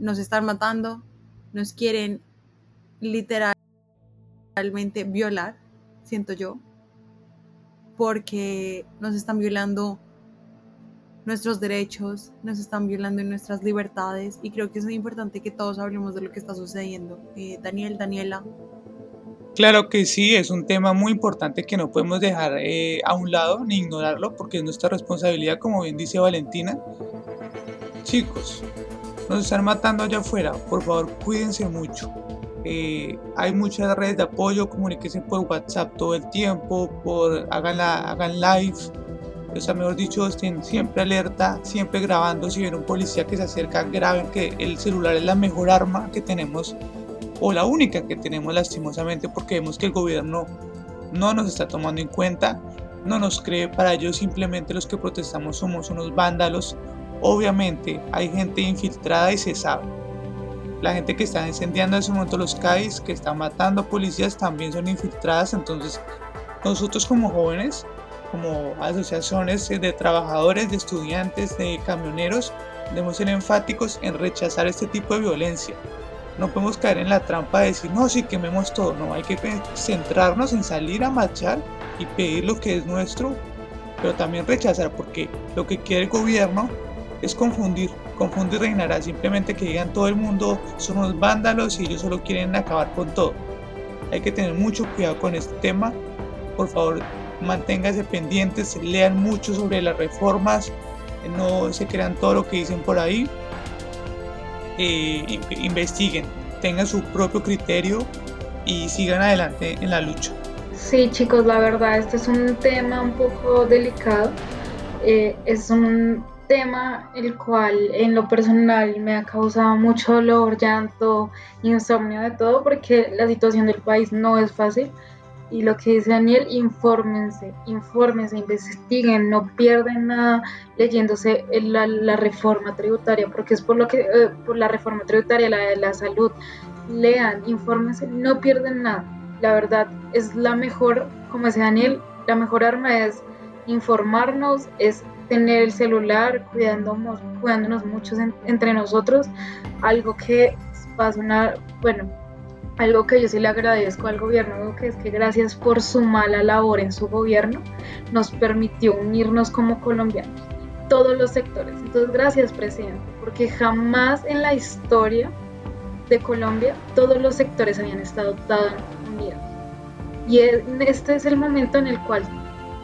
nos están matando, nos quieren literalmente violar, siento yo, porque nos están violando nuestros derechos, nos están violando nuestras libertades y creo que es muy importante que todos hablemos de lo que está sucediendo. Eh, Daniel, Daniela. Claro que sí, es un tema muy importante que no podemos dejar eh, a un lado ni ignorarlo porque es nuestra responsabilidad, como bien dice Valentina. Chicos, nos están matando allá afuera, por favor cuídense mucho. Eh, hay muchas redes de apoyo, comuníquense por WhatsApp todo el tiempo, por hagan, hagan live, o sea, mejor dicho, estén siempre alerta, siempre grabando. Si ven un policía que se acerca, graben que el celular es la mejor arma que tenemos o la única que tenemos lastimosamente porque vemos que el gobierno no nos está tomando en cuenta, no nos cree. Para ellos simplemente los que protestamos somos unos vándalos. Obviamente hay gente infiltrada y se sabe. La gente que está incendiando en ese momento los CAIs, que está matando policías, también son infiltradas. Entonces, nosotros como jóvenes como asociaciones de trabajadores, de estudiantes, de camioneros, debemos ser enfáticos en rechazar este tipo de violencia. No podemos caer en la trampa de decir, no, sí, quememos todo. No, hay que centrarnos en salir a marchar y pedir lo que es nuestro, pero también rechazar, porque lo que quiere el gobierno es confundir. Confundir reinará simplemente que digan todo el mundo son unos vándalos y ellos solo quieren acabar con todo. Hay que tener mucho cuidado con este tema. Por favor, manténganse pendientes, lean mucho sobre las reformas, no se crean todo lo que dicen por ahí, eh, investiguen, tengan su propio criterio y sigan adelante en la lucha. Sí, chicos, la verdad, este es un tema un poco delicado. Eh, es un tema el cual en lo personal me ha causado mucho dolor, llanto, insomnio de todo, porque la situación del país no es fácil. Y lo que dice Daniel, infórmense, infórmense, investiguen, no pierden nada leyéndose la, la reforma tributaria, porque es por lo que, eh, por la reforma tributaria, la de la salud, lean, infórmense, no pierden nada. La verdad es la mejor, como dice Daniel, la mejor arma es informarnos, es tener el celular, cuidándonos, cuidándonos mucho entre nosotros, algo que pasa una, bueno, algo que yo sí le agradezco al gobierno que es que gracias por su mala labor en su gobierno nos permitió unirnos como colombianos, todos los sectores. Entonces, gracias presidente, porque jamás en la historia de Colombia todos los sectores habían estado tan unidos. Y este es el momento en el cual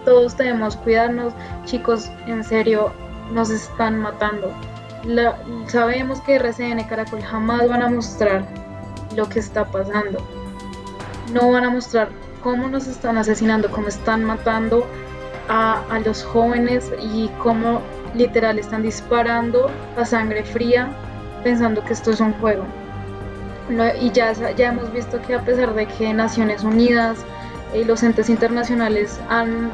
todos debemos cuidarnos, chicos, en serio, nos están matando. sabemos que RCN Caracol jamás van a mostrar lo que está pasando. No van a mostrar cómo nos están asesinando, cómo están matando a, los jóvenes y cómo literal están disparando a sangre fría pensando que esto es un juego. y ya, ya hemos visto que a pesar de que Naciones Unidas y los entes internacionales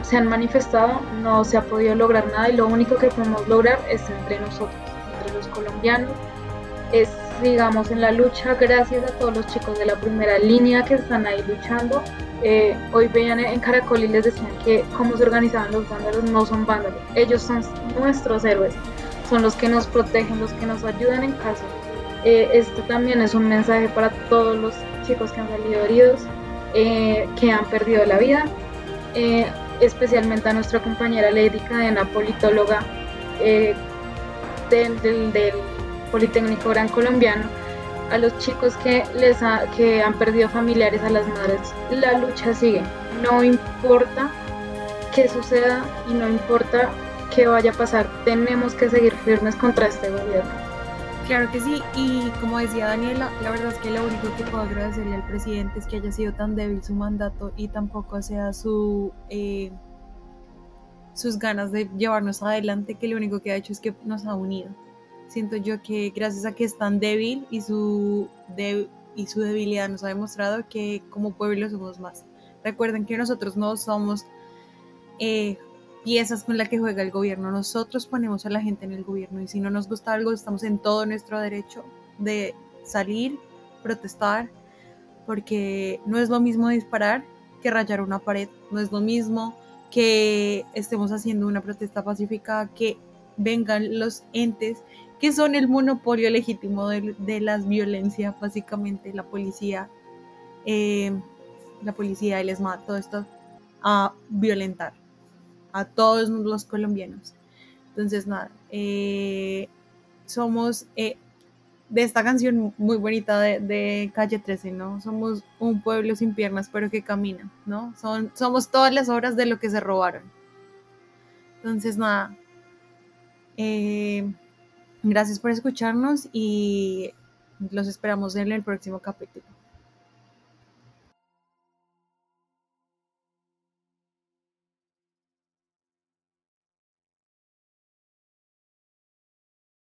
se han manifestado, no se ha podido lograr nada y lo único que podemos lograr es entre nosotros, entre los colombianos, es sigamos en la lucha. Gracias a todos los chicos de la primera línea que están ahí luchando. Eh, hoy veían en Caracol y les decían que cómo se organizaban los vándalos, no son vándalos, ellos son nuestros héroes, son los que nos protegen, los que nos ayudan en caso. Eh, esto también es un mensaje para todos los chicos que han salido heridos, eh, que han perdido la vida, especialmente a nuestra compañera Lady Cadena, politóloga del, del Politécnico Gran Colombiano, a los chicos que, les que han perdido familiares, a las madres. La lucha sigue, no importa qué suceda y no importa qué vaya a pasar, tenemos que seguir firmes contra este gobierno. Claro que sí, y como decía Daniela, la verdad es que lo único que puedo agradecerle al presidente es que haya sido tan débil su mandato y tampoco sea su eh, sus ganas de llevarnos adelante, que lo único que ha hecho es que nos ha unido siento yo que gracias a que es tan débil y su, y su debilidad nos ha demostrado que como pueblo somos más. Recuerden que nosotros no somos eh, piezas con las que juega el gobierno, nosotros ponemos a la gente en el gobierno y si no nos gusta algo estamos en todo nuestro derecho de salir, protestar, porque no es lo mismo disparar que rayar una pared, no es lo mismo que estemos haciendo una protesta pacífica, que vengan los entes que son el monopolio legítimo de, las violencias, básicamente la policía, eh, la policía, el ESMAD, todo esto, a violentar a todos los colombianos. Entonces, nada, eh, somos eh, de esta canción muy bonita de, Calle 13, ¿no? Somos un pueblo sin piernas, pero que camina, ¿no? Son, somos todas las obras de lo que se robaron. Entonces, nada, Gracias por escucharnos y los esperamos en el próximo capítulo.